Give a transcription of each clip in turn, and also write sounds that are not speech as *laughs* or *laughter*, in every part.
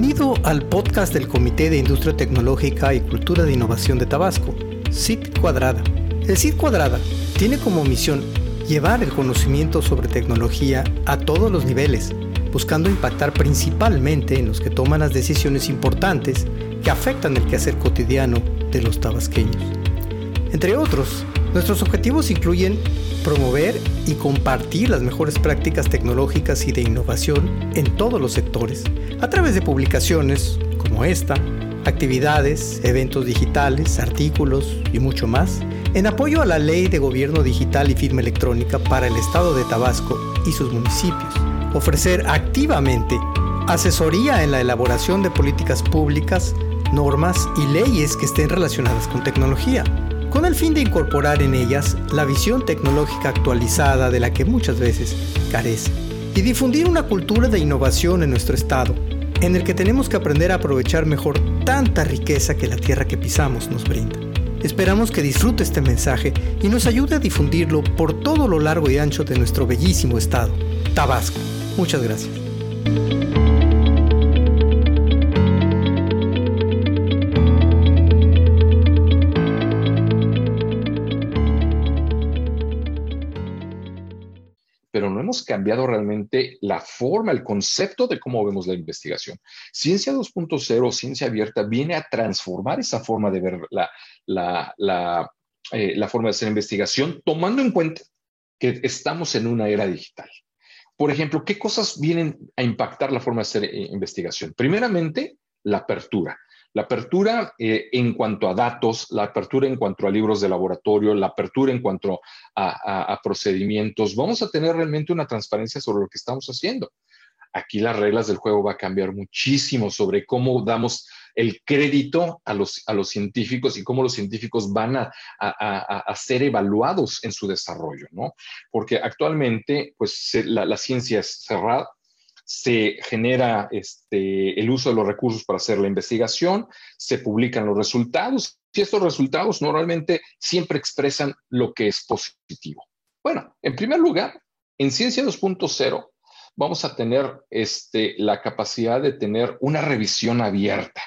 Bienvenido al podcast del Comité de Industria Tecnológica y Cultura de Innovación de Tabasco, CIT Cuadrada. El CIT Cuadrada tiene como misión llevar el conocimiento sobre tecnología a todos los niveles, buscando impactar principalmente en los que toman las decisiones importantes que afectan el quehacer cotidiano de los tabasqueños. Entre otros, nuestros objetivos incluyen promover y compartir las mejores prácticas tecnológicas y de innovación en todos los sectores, a través de publicaciones como esta, actividades, eventos digitales, artículos y mucho más, en apoyo a la Ley de Gobierno Digital y Firma Electrónica para el Estado de Tabasco y sus municipios. Ofrecer activamente asesoría en la elaboración de políticas públicas, normas y leyes que estén relacionadas con tecnología, con el fin de incorporar en ellas la visión tecnológica actualizada de la que muchas veces carece, y difundir una cultura de innovación en nuestro Estado, en el que tenemos que aprender a aprovechar mejor tanta riqueza que la tierra que pisamos nos brinda. Esperamos que disfrute este mensaje y nos ayude a difundirlo por todo lo largo y ancho de nuestro bellísimo estado, Tabasco. Muchas gracias. Hemos cambiado realmente la forma, el concepto de cómo vemos la investigación. Ciencia 2.0, ciencia abierta, viene a transformar esa forma de ver la, eh, la forma de hacer investigación, tomando en cuenta que estamos en una era digital. Por ejemplo, ¿qué cosas vienen a impactar la forma de hacer eh, investigación? Primeramente, la apertura. La apertura eh, en cuanto a datos, la apertura en cuanto a libros de laboratorio, la apertura en cuanto a, procedimientos, vamos a tener realmente una transparencia sobre lo que estamos haciendo. Aquí las reglas del juego va a cambiar muchísimo sobre cómo damos el crédito a los, científicos y cómo los científicos van a, ser evaluados en su desarrollo, ¿no? Porque actualmente, pues la ciencia es cerrada, se genera este, el uso de los recursos para hacer la investigación, se publican los resultados y estos resultados normalmente siempre expresan lo que es positivo. Bueno, en primer lugar, en Ciencia 2.0 vamos a tener este, la capacidad de tener una revisión abierta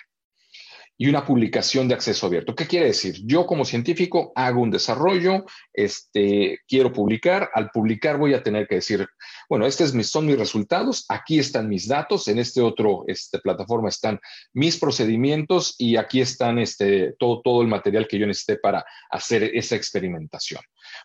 y una publicación de acceso abierto. ¿Qué quiere decir? Yo como científico hago un desarrollo, este, quiero publicar, al publicar voy a tener que decir, bueno, estos son mis resultados, aquí están mis datos, en este otro este, plataforma están mis procedimientos y aquí están este, todo, todo el material que yo necesité para hacer esa experimentación.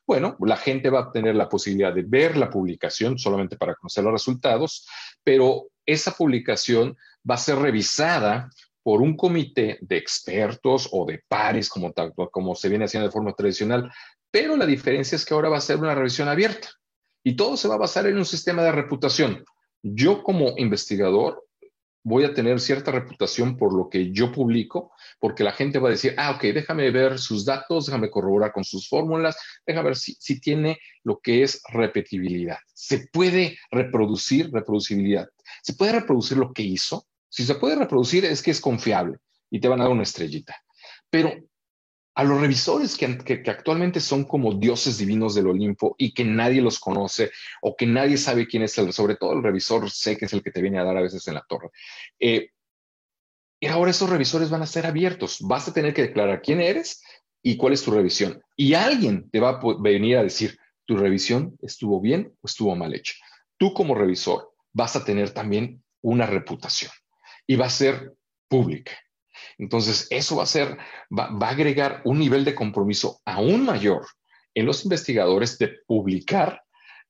Bueno, la gente va a tener la posibilidad de ver la publicación solamente para conocer los resultados, pero esa publicación va a ser revisada por un comité de expertos o de pares, como, se viene haciendo de forma tradicional, pero la diferencia es que ahora va a ser una revisión abierta y todo se va a basar en un sistema de reputación. Yo como investigador voy a tener cierta reputación por lo que yo publico, porque la gente va a decir, ah, ok, déjame ver sus datos, déjame corroborar con sus fórmulas, déjame ver si tiene lo que es repetibilidad. Se puede reproducir, reproducibilidad. Se puede reproducir lo que hizo, si se puede reproducir es que es confiable y te van a dar una estrellita. Pero a los revisores que, actualmente son como dioses divinos del Olimpo y que nadie los conoce o que nadie sabe quién es el, sobre todo el revisor sé que es el que te viene a dar a veces en la torre. Eh, y ahora esos revisores van a ser abiertos. Vas a tener que declarar quién eres y cuál es tu revisión. Y alguien te va a venir a decir, tu revisión estuvo bien o estuvo mal hecha. Tú como revisor vas a tener también una reputación y va a ser pública. Entonces, eso va a ser, va, a agregar un nivel de compromiso aún mayor en los investigadores de publicar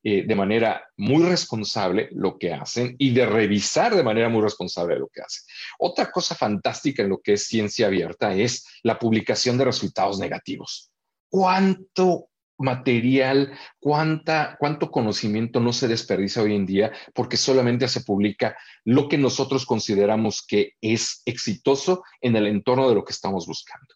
eh, de manera muy responsable lo que hacen y de revisar de manera muy responsable lo que hacen. Otra cosa fantástica en lo que es ciencia abierta es la publicación de resultados negativos. ¿Cuánto material, cuánta, cuánto conocimiento no se desperdicia hoy en día porque solamente se publica lo que nosotros consideramos que es exitoso en el entorno de lo que estamos buscando.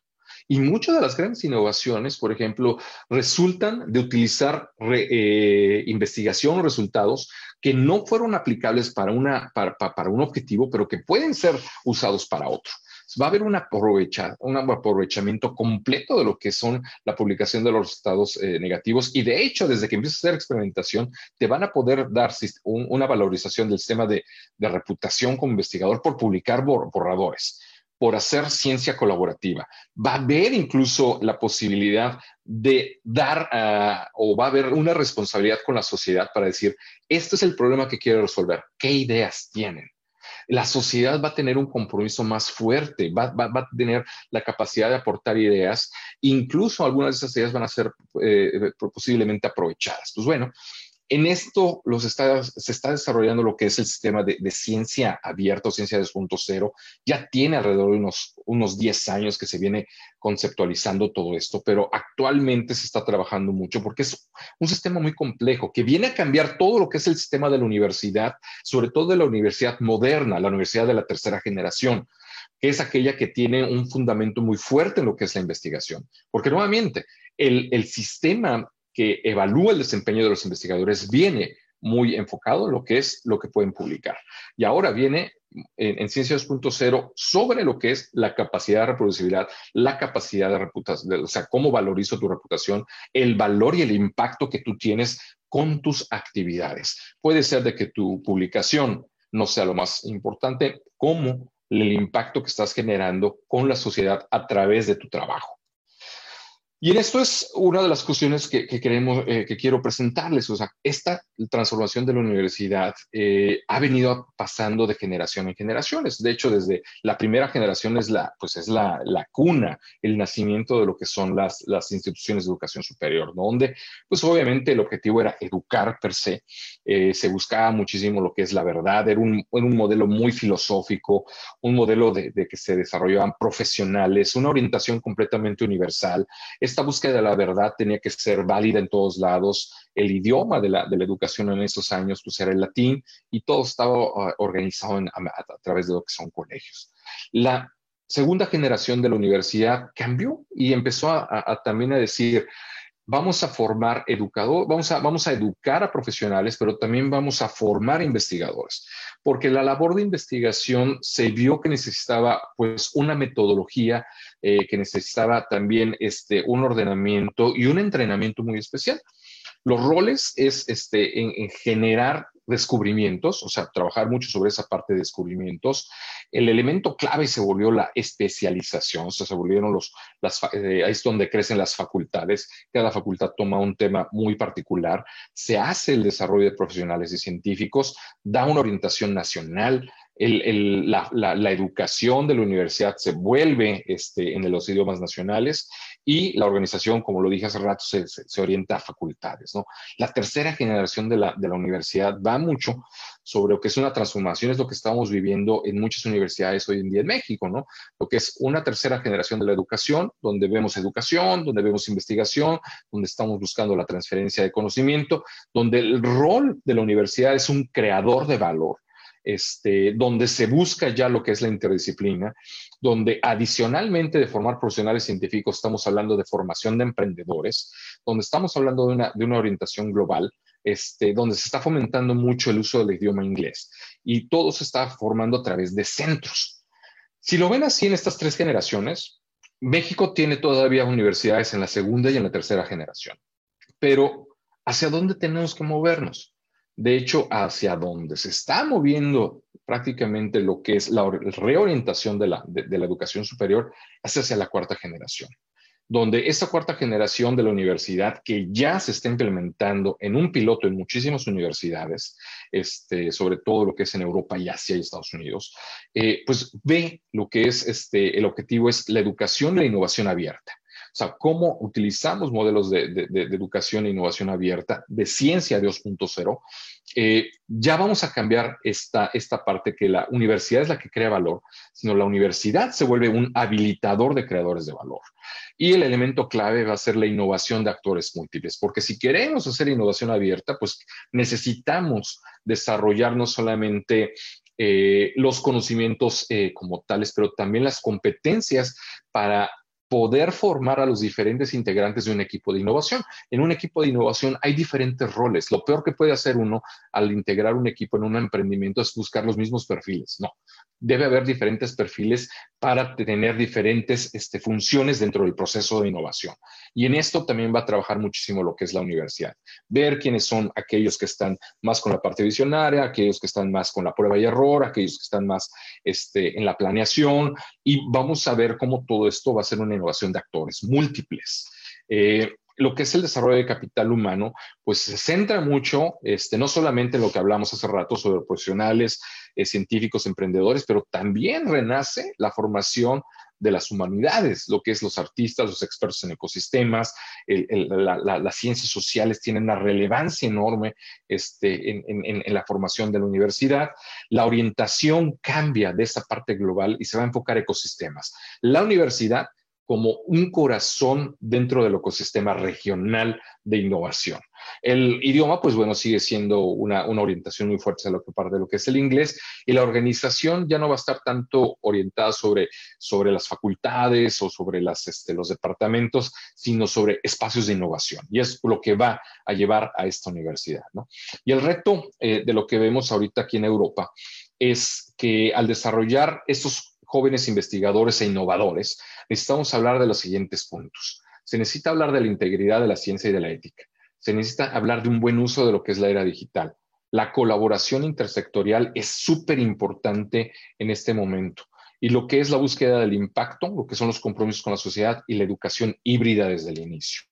Y muchas de las grandes innovaciones, por ejemplo, resultan de utilizar eh, investigación resultados que no fueron aplicables para, una, para un objetivo, pero que pueden ser usados para otro. Va a haber un, aprovecha, un aprovechamiento completo de lo que son la publicación de los resultados eh, negativos y de hecho, desde que empiezas a hacer experimentación, te van a poder dar una valorización del sistema de, reputación como investigador por publicar borradores por hacer ciencia colaborativa. Va a haber incluso la posibilidad de dar ah, o va a haber una responsabilidad con la sociedad para decir, este es el problema que quiero resolver, ¿qué ideas tienen? La sociedad va a tener un compromiso más fuerte, va, a tener la capacidad de aportar ideas, incluso algunas de esas ideas van a ser eh, posiblemente aprovechadas. Pues bueno, en esto los se está desarrollando lo que es el sistema de, ciencia abierta o ciencia 2.0. Ya tiene alrededor de unos, unos 10 años que se viene conceptualizando todo esto, pero actualmente se está trabajando mucho porque es un sistema muy complejo que viene a cambiar todo lo que es el sistema de la universidad, sobre todo de la universidad moderna, la universidad de la tercera generación que es aquella que tiene un fundamento muy fuerte en lo que es la investigación. Porque nuevamente, el, el sistema que evalúa el desempeño de los investigadores viene muy enfocado en lo que es lo que pueden publicar. Y ahora viene en, en Ciencia 2.0 sobre lo que es la capacidad de reproducibilidad, la capacidad de reputación, o sea, cómo valorizo tu reputación, el valor y el impacto que tú tienes con tus actividades. Puede ser de que tu publicación no sea lo más importante, como el impacto que estás generando con la sociedad a través de tu trabajo. Y en esto es una de las cuestiones que, queremos, eh, que quiero presentarles. O sea, esta transformación de la universidad eh, ha venido pasando de generación en generaciones. De hecho, desde la primera generación es la, pues es la, la cuna, el nacimiento de lo que son las, las instituciones de educación superior, donde, pues obviamente el objetivo era educar per se. Eh, se buscaba muchísimo lo que es la verdad. Era un, un modelo muy filosófico, un modelo de, de que se desarrollaban profesionales, una orientación completamente universal esta búsqueda de la verdad tenía que ser válida en todos lados. El idioma de la, educación en esos años pues era el latín y todo estaba ah, organizado a, través de lo que son colegios. La segunda generación de la universidad cambió y empezó a, también a decir, vamos a formar educadores, vamos a, vamos a educar a profesionales, pero también vamos a formar investigadores, porque la labor de investigación se vio que necesitaba pues una metodología, eh, que necesitaba también este, un ordenamiento y un entrenamiento muy especial. Los roles es este, en generar descubrimientos, o sea, trabajar mucho sobre esa parte de descubrimientos. El elemento clave se volvió la especialización, o sea, se volvieron los, las, eh, ahí es donde crecen las facultades. Cada facultad toma un tema muy particular, se hace el desarrollo de profesionales y científicos, da una orientación nacional, la, educación de la universidad se vuelve este, en los idiomas nacionales y la organización, como lo dije hace rato, se, orienta a facultades. La tercera generación de la, de la universidad va mucho sobre lo que es una transformación, es lo que estamos viviendo en muchas universidades hoy en día en México, ¿no? Lo que es una tercera generación de la educación, donde vemos educación, donde vemos investigación, donde estamos buscando la transferencia de conocimiento, donde el rol de la universidad es un creador de valor este, donde se busca ya lo que es la interdisciplina, donde adicionalmente de formar profesionales científicos estamos hablando de formación de emprendedores, donde estamos hablando de una, de una orientación global, este, donde se está fomentando mucho el uso del idioma inglés y todo se está formando a través de centros. Si lo ven así en estas tres generaciones, México tiene todavía universidades en la segunda y en la tercera generación, pero ¿hacia dónde tenemos que movernos? De hecho, hacia donde se está moviendo prácticamente lo que es la reorientación de la, de, la educación superior es hacia la cuarta generación, donde esta cuarta generación de la universidad que ya se está implementando en un piloto en muchísimas universidades, este, sobre todo lo que es en Europa y Asia y Estados Unidos, eh, pues ve lo que es este, el objetivo es la educación y la innovación abierta. O sea, cómo utilizamos modelos de, educación e innovación abierta, de ciencia 2.0. Eh, ya vamos a cambiar esta, esta parte que la universidad es la que crea valor, sino la universidad se vuelve un habilitador de creadores de valor. Y el elemento clave va a ser la innovación de actores múltiples, porque si queremos hacer innovación abierta, pues necesitamos desarrollar no solamente eh, los conocimientos eh, como tales, pero también las competencias para poder formar a los diferentes integrantes de un equipo de innovación. En un equipo de innovación hay diferentes roles. Lo peor que puede hacer uno al integrar un equipo en un emprendimiento es buscar los mismos perfiles. No, debe haber diferentes perfiles para tener diferentes este, funciones dentro del proceso de innovación. Y en esto también va a trabajar muchísimo lo que es la universidad. Ver quiénes son aquellos que están más con la parte visionaria, aquellos que están más con la prueba y error, aquellos que están más este, en la planeación. Y vamos a ver cómo todo esto va a ser una innovación de actores múltiples. Eh, lo que es el desarrollo de capital humano, pues se centra mucho, este, no solamente en lo que hablamos hace rato sobre profesionales, eh, científicos, emprendedores, pero también renace la formación de las humanidades, lo que es los artistas, los expertos en ecosistemas, las ciencias sociales tienen una relevancia enorme este, en, la formación de la universidad. La orientación cambia de esa parte global y se va a enfocar ecosistemas. La universidad como un corazón dentro del ecosistema regional de innovación. El idioma, pues bueno, sigue siendo una, orientación muy fuerte a lo que parte de lo que es el inglés y la organización ya no va a estar tanto orientada sobre, sobre las facultades o sobre las, este, los departamentos, sino sobre espacios de innovación. Y es lo que va a llevar a esta universidad. ¿no? Y el reto eh, de lo que vemos ahorita aquí en Europa es que al desarrollar estos jóvenes investigadores e innovadores, necesitamos hablar de los siguientes puntos. Se necesita hablar de la integridad de la ciencia y de la ética. Se necesita hablar de un buen uso de lo que es la era digital. La colaboración intersectorial es súper importante en este momento. Y lo que es la búsqueda del impacto, lo que son los compromisos con la sociedad y la educación híbrida desde el inicio.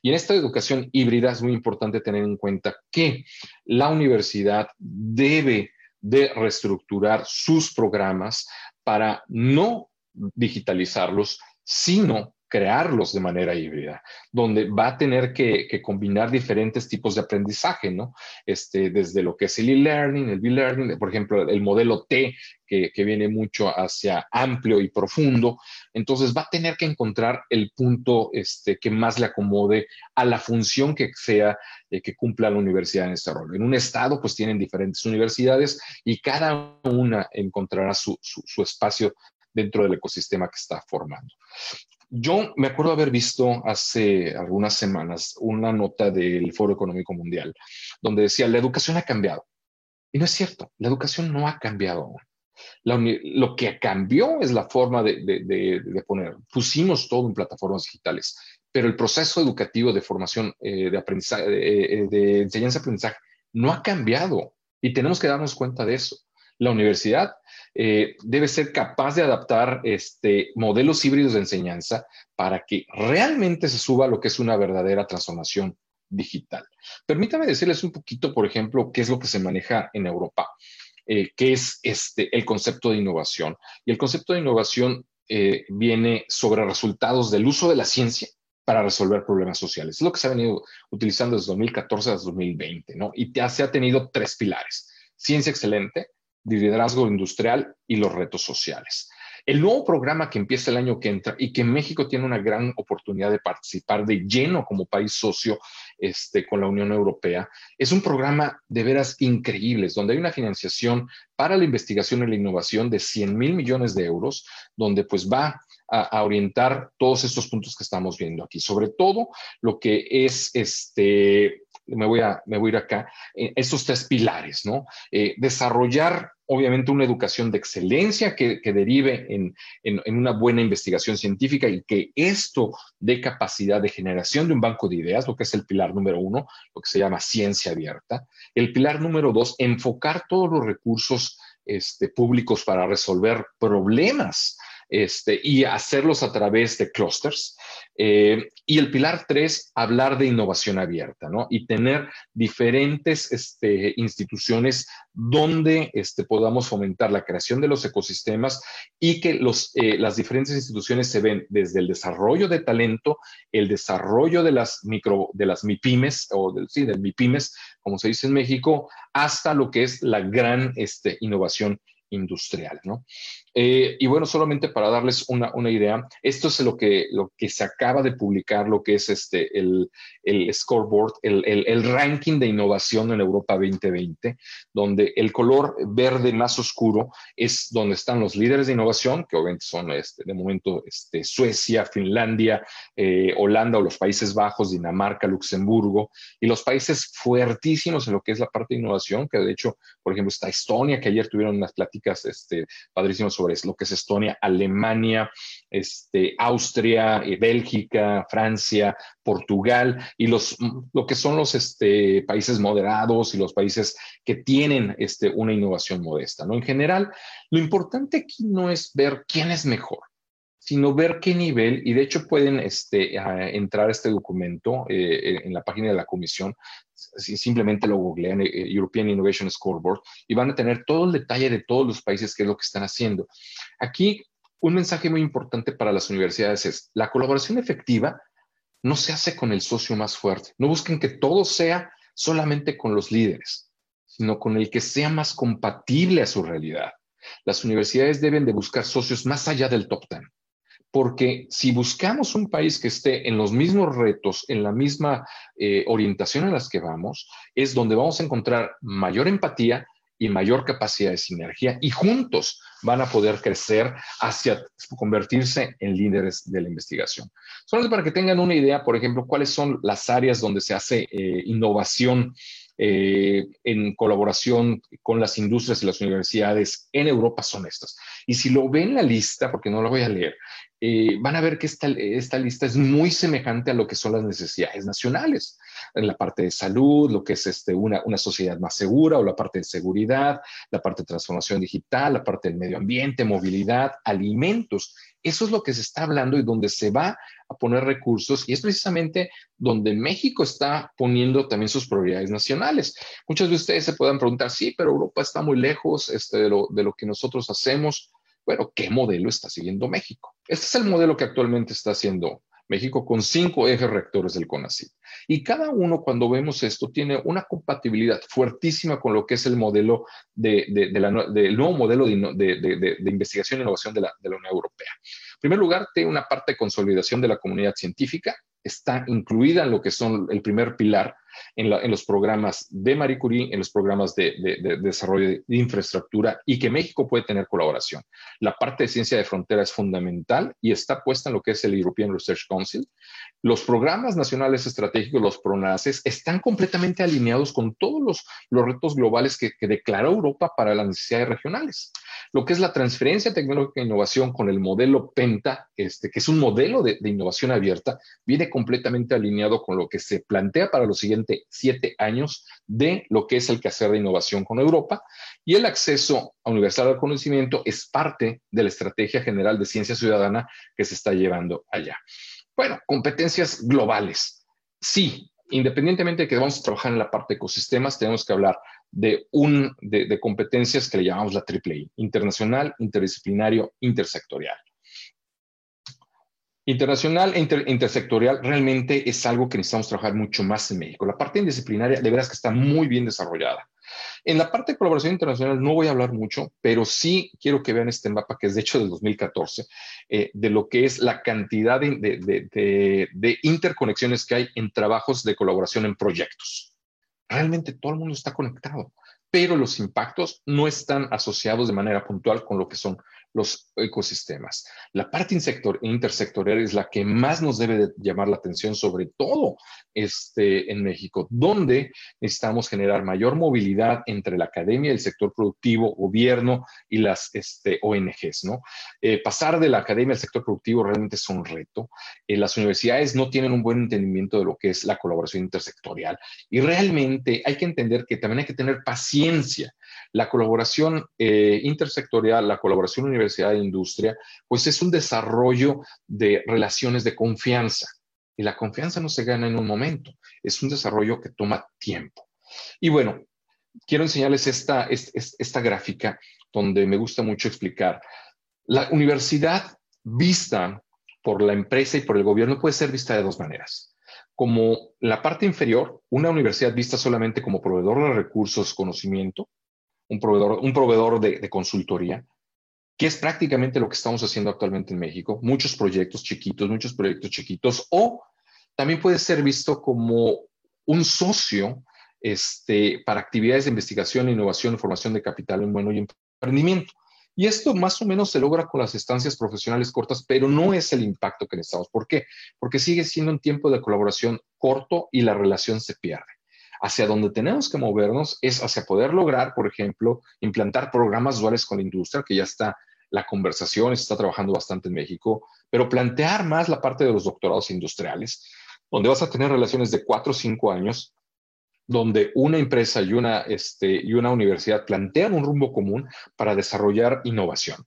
Y en esta educación híbrida es muy importante tener en cuenta que la universidad debe de reestructurar sus programas para no digitalizarlos, sino crearlos de manera híbrida, donde va a tener que, combinar diferentes tipos de aprendizaje, ¿no? Este, desde lo que es el e-learning, el b-learning, por ejemplo, el modelo T, que, viene mucho hacia amplio y profundo. Entonces va a tener que encontrar el punto este, que más le acomode a la función que sea eh, que cumpla la universidad en este rol. En un estado, pues tienen diferentes universidades y cada una encontrará su, su espacio dentro del ecosistema que está formando. Yo me acuerdo haber visto hace algunas semanas una nota del Foro Económico Mundial donde decía, la educación ha cambiado. Y no es cierto, la educación no ha cambiado lo que cambió es la forma de, poner, pusimos todo en plataformas digitales, pero el proceso educativo de formación, eh, de aprendizaje, eh, de enseñanza-aprendizaje, no ha cambiado y tenemos que darnos cuenta de eso la universidad eh, debe ser capaz de adaptar este, modelos híbridos de enseñanza para que realmente se suba lo que es una verdadera transformación digital. Permítame decirles un poquito, por ejemplo, qué es lo que se maneja en Europa, eh, qué es este, el concepto de innovación. Y el concepto de innovación eh, viene sobre resultados del uso de la ciencia para resolver problemas sociales. Es lo que se ha venido utilizando desde 2014 hasta 2020, ¿no? Y se ha tenido tres pilares. Ciencia excelente, liderazgo industrial y los retos sociales. El nuevo programa que empieza el año que entra y que México tiene una gran oportunidad de participar de lleno como país socio este, con la Unión Europea, es un programa de veras increíbles, donde hay una financiación para la investigación y la innovación de 100 mil millones de euros, donde pues va a, orientar todos estos puntos que estamos viendo aquí, sobre todo lo que es este me voy a, me voy a ir acá, eh, estos tres pilares, ¿no? Eh, desarrollar, obviamente, una educación de excelencia que, derive en, una buena investigación científica y que esto dé capacidad de generación de un banco de ideas, lo que es el pilar número uno, lo que se llama ciencia abierta. El pilar número dos, enfocar todos los recursos este, públicos para resolver problemas este, y hacerlos a través de clusters. Eh, y el pilar tres, hablar de innovación abierta, ¿no? Y tener diferentes este, instituciones donde este, podamos fomentar la creación de los ecosistemas y que los, eh, las diferentes instituciones se ven desde el desarrollo de talento, el desarrollo de las micro, de las MIPIMES, o del, sí, del MIPIMES, como se dice en México, hasta lo que es la gran este, innovación industrial, ¿no? Eh, y bueno, solamente para darles una, idea, esto es lo que, lo que se acaba de publicar, lo que es este, el, scoreboard, el, ranking de innovación en Europa 2020, donde el color verde más oscuro es donde están los líderes de innovación, que obviamente son este, de momento este, Suecia, Finlandia, eh, Holanda o los Países Bajos, Dinamarca, Luxemburgo, y los países fuertísimos en lo que es la parte de innovación, que de hecho, por ejemplo, está Estonia, que ayer tuvieron unas pláticas este, padrísimas sobre lo que es Estonia, Alemania, este, Austria, eh, Bélgica, Francia, Portugal y los, lo que son los este, países moderados y los países que tienen este, una innovación modesta. ¿no? En general, lo importante aquí no es ver quién es mejor sino ver qué nivel, y de hecho pueden este, entrar a este documento eh, en la página de la comisión, si simplemente lo googlean, eh, European Innovation Scoreboard, y van a tener todo el detalle de todos los países, qué es lo que están haciendo. Aquí, un mensaje muy importante para las universidades es, la colaboración efectiva no se hace con el socio más fuerte. No busquen que todo sea solamente con los líderes, sino con el que sea más compatible a su realidad. Las universidades deben de buscar socios más allá del top ten porque si buscamos un país que esté en los mismos retos, en la misma eh, orientación en las que vamos, es donde vamos a encontrar mayor empatía y mayor capacidad de sinergia y juntos van a poder crecer hacia convertirse en líderes de la investigación. Solo para que tengan una idea, por ejemplo, cuáles son las áreas donde se hace eh, innovación eh, en colaboración con las industrias y las universidades en Europa son estas. Y si lo ven la lista, porque no la voy a leer, eh, van a ver que esta, esta lista es muy semejante a lo que son las necesidades nacionales, en la parte de salud, lo que es este, una, una sociedad más segura o la parte de seguridad, la parte de transformación digital, la parte del medio ambiente, movilidad, alimentos. Eso es lo que se está hablando y donde se va a poner recursos y es precisamente donde México está poniendo también sus prioridades nacionales. Muchos de ustedes se puedan preguntar, sí, pero Europa está muy lejos este, de, lo, de lo que nosotros hacemos. Bueno, ¿qué modelo está siguiendo México? Este es el modelo que actualmente está haciendo México con cinco ejes rectores del CONACYT. Y cada uno, cuando vemos esto, tiene una compatibilidad fuertísima con lo que es el modelo de, del nuevo modelo de, investigación e innovación de la, Unión Europea. En primer lugar, tiene una parte de consolidación de la comunidad científica, está incluida en lo que son el primer pilar en, los programas de Marie Curie, en los programas de, desarrollo de, infraestructura y que México puede tener colaboración. La parte de ciencia de frontera es fundamental y está puesta en lo que es el European Research Council. Los programas nacionales estratégicos, los PRONACES, están completamente alineados con todos los, los retos globales que, que declaró Europa para las necesidades regionales. Lo que es la transferencia tecnológica e innovación con el modelo PENTA, este, que es un modelo de, de innovación abierta, viene completamente alineado con lo que se plantea para los siguientes siete años de lo que es el quehacer de innovación con Europa y el acceso a universal al conocimiento es parte de la estrategia general de ciencia ciudadana que se está llevando allá. Bueno, competencias globales. Sí, independientemente de que vamos a trabajar en la parte de ecosistemas, tenemos que hablar de, un, de, competencias que le llamamos la AAA, internacional, interdisciplinario, intersectorial. Internacional e intersectorial realmente es algo que necesitamos trabajar mucho más en México. La parte indisciplinaria de veras que está muy bien desarrollada. En la parte de colaboración internacional no voy a hablar mucho, pero sí quiero que vean este mapa que es de hecho del 2014, eh, de lo que es la cantidad de interconexiones que hay en trabajos de colaboración en proyectos. Realmente todo el mundo está conectado, pero los impactos no están asociados de manera puntual con lo que son los ecosistemas. La parte intersectorial es la que más nos debe de llamar la atención, sobre todo este, en México, donde necesitamos generar mayor movilidad entre la academia, el sector productivo, gobierno y las este, ONGs. ¿no? Eh, pasar de la academia al sector productivo realmente es un reto. Eh, las universidades no tienen un buen entendimiento de lo que es la colaboración intersectorial y realmente hay que entender que también hay que tener paciencia la colaboración eh, intersectorial, la colaboración universidad e pues es un desarrollo de relaciones de confianza. Y la confianza no se gana en un momento, es un desarrollo que toma tiempo. Y bueno, quiero enseñarles esta, esta gráfica donde me gusta mucho explicar. La universidad vista por la empresa y por el gobierno puede ser vista de dos maneras. Como la parte inferior, una universidad vista solamente como proveedor de recursos, conocimiento, un proveedor, un proveedor de, consultoría, que es prácticamente lo que estamos haciendo actualmente en México. Muchos proyectos chiquitos, muchos proyectos chiquitos, o también puede ser visto como un socio este, para actividades de investigación, innovación, formación de capital humano y emprendimiento. Y esto más o menos se logra con las estancias profesionales cortas, pero no es el impacto que necesitamos. ¿Por qué? Porque sigue siendo un tiempo de colaboración corto y la relación se pierde. Hacia donde tenemos que movernos es hacia poder lograr, por ejemplo, implantar programas duales con la industria, que ya está la conversación, se está trabajando bastante en México, pero plantear más la parte de los doctorados industriales, donde vas a tener relaciones de cuatro o cinco años donde una empresa y una, este, y una universidad plantean un rumbo común para desarrollar innovación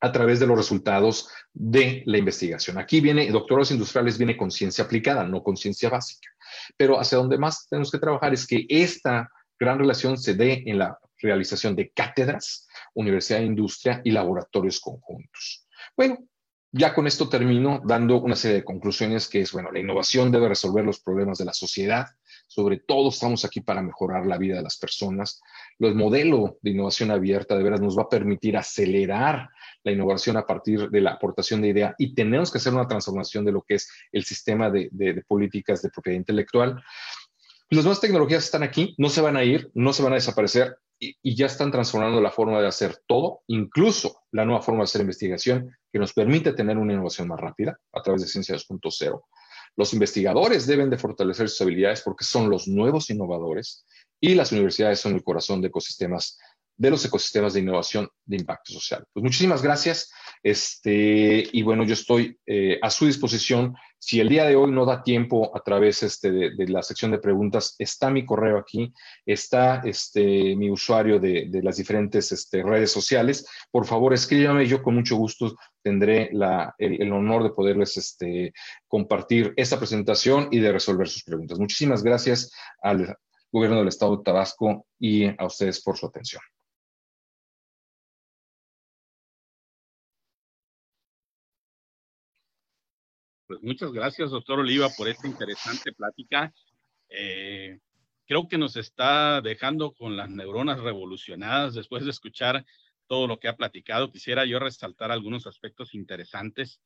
a través de los resultados de la investigación. Aquí viene, doctorados industriales viene con ciencia aplicada, no con ciencia básica. Pero hacia donde más tenemos que trabajar es que esta gran relación se dé en la realización de cátedras, universidad de industria y laboratorios conjuntos. Bueno, ya con esto termino dando una serie de conclusiones que es, bueno, la innovación debe resolver los problemas de la sociedad, sobre todo estamos aquí para mejorar la vida de las personas. El modelo de innovación abierta de veras nos va a permitir acelerar la innovación a partir de la aportación de idea y tenemos que hacer una transformación de lo que es el sistema de, políticas de propiedad intelectual. Las nuevas tecnologías están aquí, no se van a ir, no se van a desaparecer y, ya están transformando la forma de hacer todo, incluso la nueva forma de hacer investigación, que nos permite tener una innovación más rápida a través de Ciencia 2.0. Los investigadores deben de fortalecer sus habilidades porque son los nuevos innovadores y las universidades son el corazón de ecosistemas de los ecosistemas de innovación de impacto social. Pues muchísimas gracias. Este, y bueno, yo estoy eh, a su disposición. Si el día de hoy no da tiempo a través este, de, la sección de preguntas, está mi correo aquí, está este, mi usuario de, las diferentes este, redes sociales. Por favor, escríbame. Yo con mucho gusto tendré la, el, el, honor de poderles este, compartir esta presentación y de resolver sus preguntas. Muchísimas gracias al Gobierno del Estado de Tabasco y a ustedes por su atención. Pues muchas gracias, doctor Oliva, por esta interesante plática. Eh, creo que nos está dejando con las neuronas revolucionadas después de escuchar todo lo que ha platicado. Quisiera yo resaltar algunos aspectos interesantes.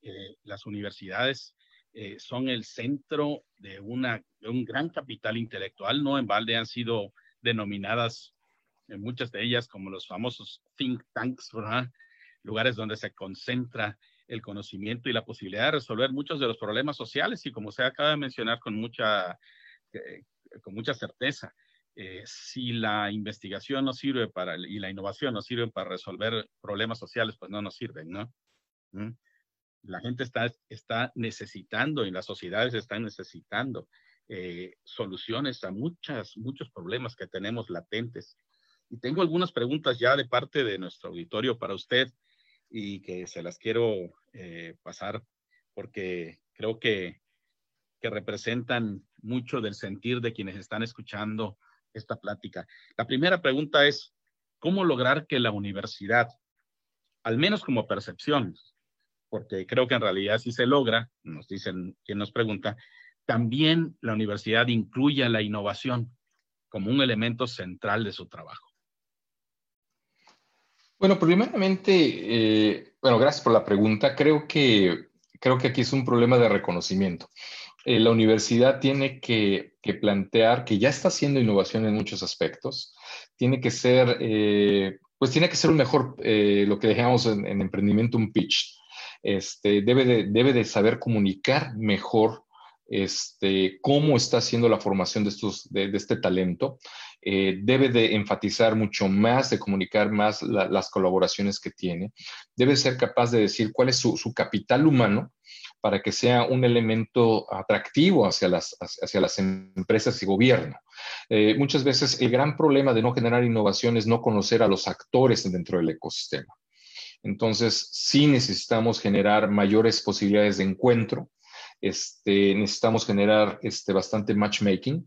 Eh, las universidades eh, son el centro de, una, de un gran capital intelectual, no en balde han sido denominadas muchas de ellas como los famosos think tanks, ¿verdad? lugares donde se concentra el conocimiento y la posibilidad de resolver muchos de los problemas sociales y como se acaba de mencionar con mucha, eh, con mucha certeza, eh, si la investigación no sirve para, y la innovación no sirven para resolver problemas sociales, pues no nos sirven, ¿no? ¿Mm? La gente está, está necesitando y las sociedades están necesitando eh, soluciones a muchas, muchos problemas que tenemos latentes. Y tengo algunas preguntas ya de parte de nuestro auditorio para usted y que se las quiero eh, pasar porque creo que, que representan mucho del sentir de quienes están escuchando esta plática. La primera pregunta es, ¿cómo lograr que la universidad, al menos como percepción, porque creo que en realidad sí se logra, nos dicen quien nos pregunta, también la universidad incluya la innovación como un elemento central de su trabajo? Bueno, primeramente, eh, bueno, gracias por la pregunta. Creo que, creo que aquí es un problema de reconocimiento. Eh, la universidad tiene que, plantear que ya está haciendo innovación en muchos aspectos. Tiene que ser, eh, pues tiene que ser un mejor, lo que dejamos en, emprendimiento, un pitch. Este, debe, de, saber comunicar mejor este, cómo está haciendo la formación de, estos, de, este talento, eh, debe de enfatizar mucho más, de comunicar más las colaboraciones que tiene, debe ser capaz de decir cuál es su, capital humano para que sea un elemento atractivo hacia las, hacia las empresas y gobierno. Eh, muchas veces el gran problema de no generar innovación es no conocer a los actores dentro del ecosistema. Entonces, sí necesitamos generar mayores posibilidades de encuentro, este, necesitamos generar este, bastante matchmaking.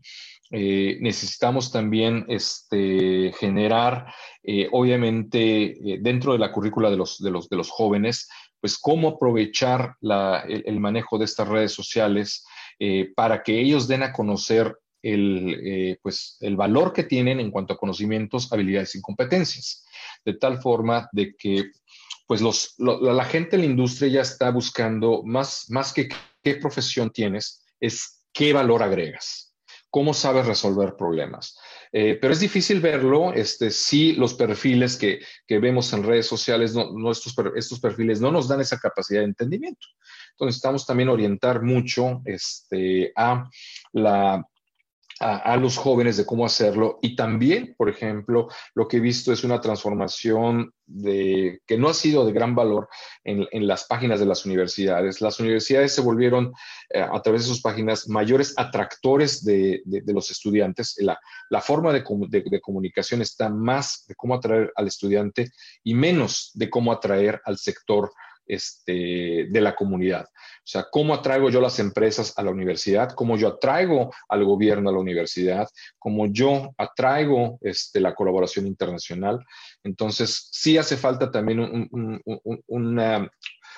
Eh, necesitamos también este, generar, eh, obviamente, eh, dentro de la currícula de los, de, los, de los jóvenes, pues cómo aprovechar el, manejo de estas redes sociales para que ellos den a conocer el, pues, el valor que tienen en cuanto a conocimientos, habilidades y competencias. De tal forma de que pues la gente en la industria ya está buscando más, más que qué profesión tienes, es qué valor agregas, cómo sabes resolver problemas. Eh, pero es difícil verlo este, si los perfiles que, que vemos en redes sociales, no, estos, estos, perfiles no nos dan esa capacidad de entendimiento. Entonces, necesitamos también orientar mucho este, a la a, los jóvenes de cómo hacerlo. Y también, por ejemplo, lo que he visto es una transformación de, que no ha sido de gran valor en, las páginas de las universidades. Las universidades se volvieron, eh, a través de sus páginas, mayores atractores de, los estudiantes. La, la forma de, de, comunicación está más de cómo atraer al estudiante y menos de cómo atraer al sector este, de la comunidad. O sea, cómo atraigo yo las empresas a la universidad, cómo yo atraigo al gobierno a la universidad, cómo yo atraigo este, la colaboración internacional. Entonces, sí hace falta también una,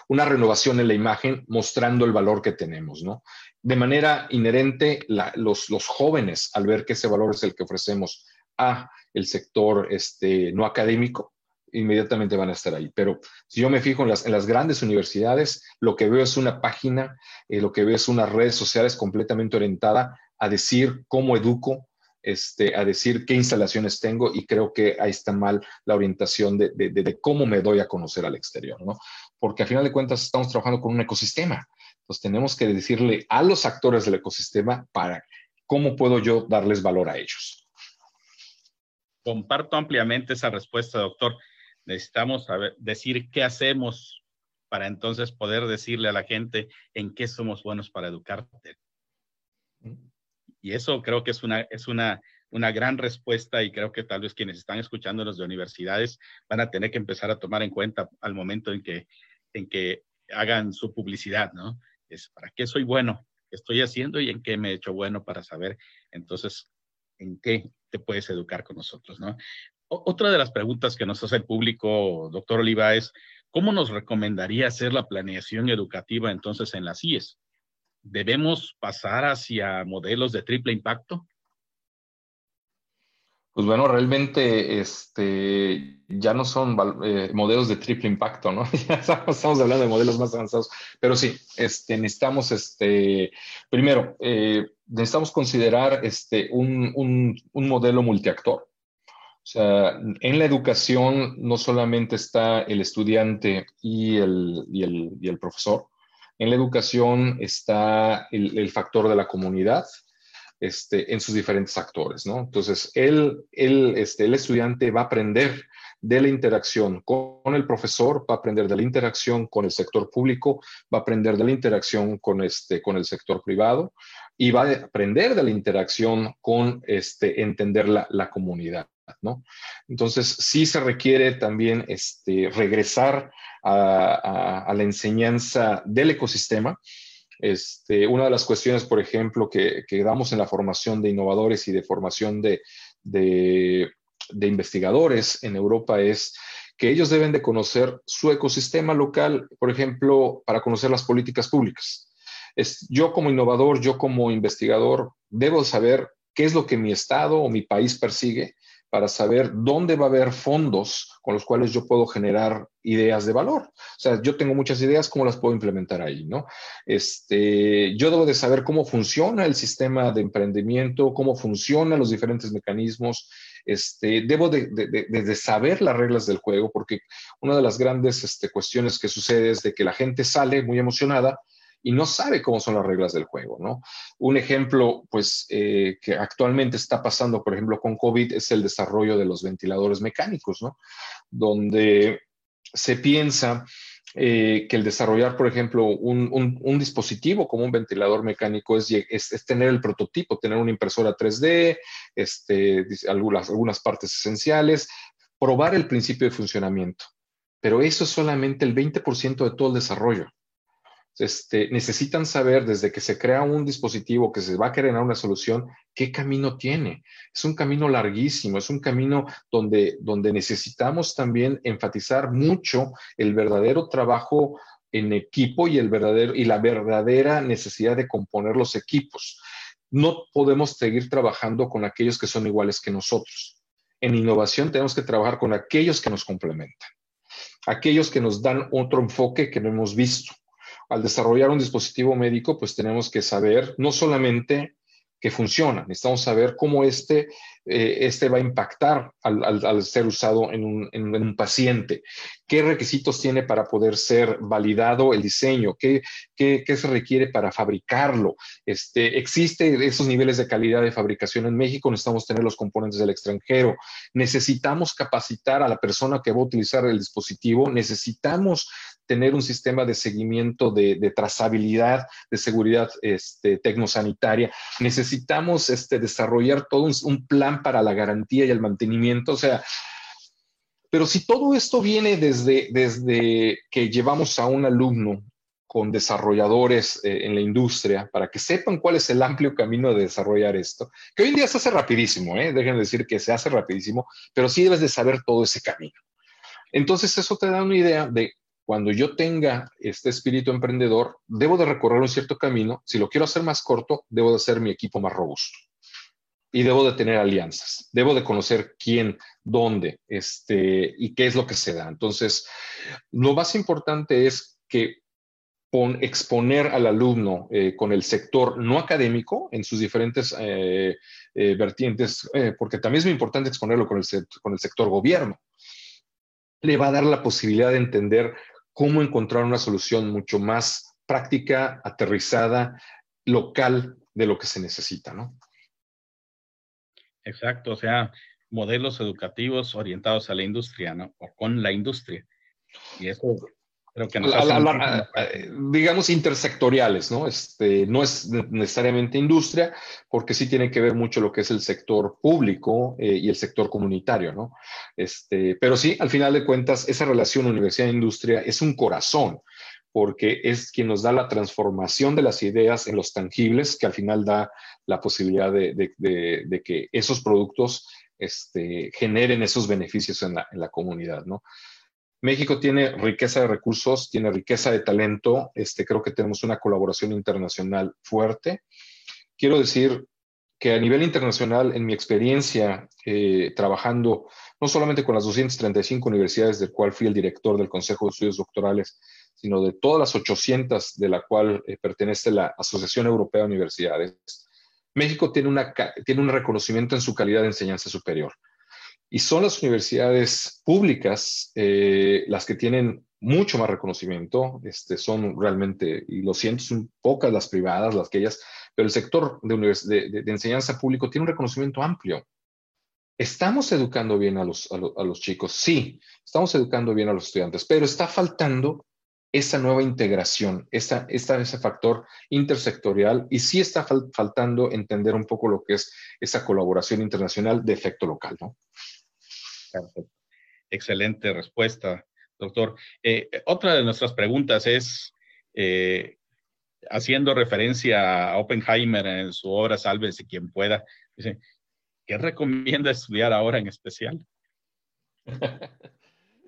renovación en la imagen mostrando el valor que tenemos, ¿no? De manera inherente, los, los jóvenes, al ver que ese valor es el que ofrecemos a el sector este, no académico, inmediatamente van a estar ahí. Pero si yo me fijo en las, grandes universidades, lo que veo es una página, eh, lo que veo es unas redes sociales completamente orientada a decir cómo educo, este, a decir qué instalaciones tengo y creo que ahí está mal la orientación de, de, de, cómo me doy a conocer al exterior, ¿no? Porque a final de cuentas estamos trabajando con un ecosistema. Entonces tenemos que decirle a los actores del ecosistema para cómo puedo yo darles valor a ellos. Comparto ampliamente esa respuesta, doctor necesitamos saber, decir qué hacemos para entonces poder decirle a la gente en qué somos buenos para educarte. Y eso creo que es una, es una, una gran respuesta y creo que tal vez quienes están escuchando los de universidades van a tener que empezar a tomar en cuenta al momento en que, en que hagan su publicidad, ¿no? Es para qué soy bueno, qué estoy haciendo y en qué me he hecho bueno para saber entonces en qué te puedes educar con nosotros, ¿no? Otra de las preguntas que nos hace el público, doctor Oliva, es ¿cómo nos recomendaría hacer la planeación educativa entonces en las IES? ¿Debemos pasar hacia modelos de triple impacto? Pues bueno, realmente este, ya no son eh, modelos de triple impacto, ¿no? *laughs* ya estamos hablando de modelos más avanzados, pero sí, este, necesitamos, este, primero, eh, necesitamos considerar este, un, un modelo multiactor. O sea, en la educación no solamente está el estudiante y el, y el, y el profesor, en la educación está el, el, factor de la comunidad este, en sus diferentes actores, ¿no? Entonces, el, el, este, el estudiante va a aprender de la interacción con el profesor, va a aprender de la interacción con el sector público, va a aprender de la interacción con, este, con el sector privado y va a aprender de la interacción con este, entender la, la comunidad. ¿No? Entonces, sí se requiere también este, regresar a, la enseñanza del ecosistema. Este, una de las cuestiones, por ejemplo, que, damos en la formación de innovadores y de formación de, investigadores en Europa es que ellos deben de conocer su ecosistema local, por ejemplo, para conocer las políticas públicas. Yo como innovador, yo como investigador, debo saber qué es lo que mi estado o mi país persigue para saber dónde va a haber fondos con los cuales yo puedo generar ideas de valor. O sea, yo tengo muchas ideas, ¿cómo las puedo implementar ahí? ¿no? Este, yo debo de saber cómo funciona el sistema de emprendimiento, cómo funcionan los diferentes mecanismos. Este, debo de, saber las reglas del juego, porque una de las grandes este, cuestiones que sucede es de que la gente sale muy emocionada, y no sabe cómo son las reglas del juego, ¿no? Un ejemplo, pues, eh, que actualmente está pasando, por ejemplo, con COVID, es el desarrollo de los ventiladores mecánicos, ¿no? Donde se piensa eh, que el desarrollar, por ejemplo, un, dispositivo como un ventilador mecánico es, tener el prototipo, tener una impresora 3D, este, algunas partes esenciales, probar el principio de funcionamiento. Pero eso es solamente el 20% de todo el desarrollo. Este, necesitan saber desde que se crea un dispositivo que se va a crear una solución, qué camino tiene. Es un camino larguísimo, es un camino donde, donde necesitamos también enfatizar mucho el verdadero trabajo en equipo y, el verdadero, y la verdadera necesidad de componer los equipos. no podemos seguir trabajando con aquellos que son iguales que nosotros. En innovación tenemos que trabajar con aquellos que nos complementan, aquellos que nos dan otro enfoque que no hemos visto. Al desarrollar un dispositivo médico, pues tenemos que saber no solamente que funciona. Necesitamos saber cómo este, eh, este va a impactar al, ser usado en un, paciente. ¿Qué requisitos tiene para poder ser validado el diseño? ¿Qué, qué, se requiere para fabricarlo? Este, ¿Existe esos niveles de calidad de fabricación en México? Necesitamos tener los componentes del extranjero. Necesitamos capacitar a la persona que va a utilizar el dispositivo. Necesitamos tener un sistema de seguimiento de, trazabilidad, de seguridad este, tecnosanitaria. Necesitamos este, desarrollar todo un, plan para la garantía y el mantenimiento. O sea, pero si todo esto viene desde, desde que llevamos a un alumno con desarrolladores eh, en la industria para que sepan cuál es el amplio camino de desarrollar esto, que hoy en día se hace rapidísimo, ¿eh? dejen de decir que se hace rapidísimo, pero sí debes de saber todo ese camino. Entonces eso te da una idea de cuando yo tenga este espíritu emprendedor, debo de recorrer un cierto camino. Si lo quiero hacer más corto, debo de hacer mi equipo más robusto. Y debo de tener alianzas. Debo de conocer quién, dónde, este, y qué es lo que se da. Entonces, lo más importante es que exponer al alumno eh, con el sector no académico en sus diferentes eh, eh, vertientes, porque también es muy importante exponerlo con el, con el sector gobierno le va a dar la posibilidad de entender cómo encontrar una solución mucho más práctica, aterrizada, local de lo que se necesita, ¿no? Exacto, o sea, modelos educativos orientados a la industria, ¿no? O con la industria. Y eso digamos intersectoriales, ¿no? Este, no es necesariamente industria, porque sí tiene que ver mucho lo que es el sector público eh, y el sector comunitario, ¿no? Este, pero sí, al final de cuentas, esa relación universidad-industria es un corazón, porque es quien nos da la transformación de las ideas en los tangibles, que al final da la posibilidad de, que esos productos este, generen esos beneficios en la, en la comunidad, ¿no? México tiene riqueza de recursos, tiene riqueza de talento. Este, creo que tenemos una colaboración internacional fuerte. Quiero decir que a nivel internacional, en mi experiencia eh, trabajando no solamente con las 235 universidades del cual fui el director del Consejo de Estudios Doctorales, sino de todas las 800 de la cual eh, pertenece la Asociación Europea de Universidades, México tiene un reconocimiento en su calidad de enseñanza superior. Y son las universidades públicas eh, las que tienen mucho más reconocimiento, este, son realmente, y lo siento, son pocas las privadas, las que ellas, pero el sector de, enseñanza público tiene un reconocimiento amplio. ¿Estamos educando bien a los, a, los chicos? Sí, estamos educando bien a los estudiantes, pero está faltando esa nueva integración, esa, ese factor intersectorial y sí está faltando entender un poco lo que es esa colaboración internacional de efecto local, ¿no? Excelente respuesta, doctor. Eh, otra de nuestras preguntas es, eh, haciendo referencia a Oppenheimer en su obra Sálvese quien pueda, dice, ¿qué recomienda estudiar ahora en especial? *laughs*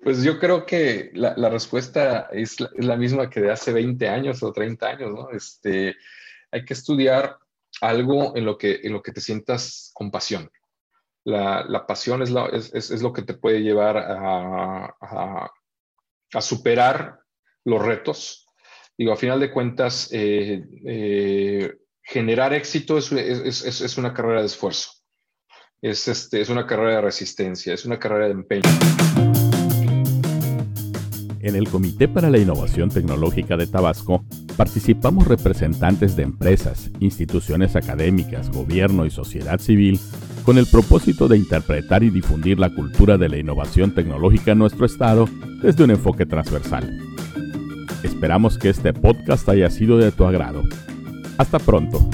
Pues yo creo que la, respuesta es la, misma que de hace 20 años o 30 años, ¿no? Este, hay que estudiar algo en lo que, en lo que te sientas con pasión la, pasión es, es, lo que te puede llevar a, superar los retos. Digo, a final de cuentas, eh, eh, generar éxito es, una carrera de esfuerzo, es, este, es una carrera de resistencia, es una carrera de empeño. En el Comité para la Innovación Tecnológica de Tabasco participamos representantes de empresas, instituciones académicas, gobierno y sociedad civil con el propósito de interpretar y difundir la cultura de la innovación tecnológica en nuestro estado desde un enfoque transversal. Esperamos que este podcast haya sido de tu agrado. Hasta pronto.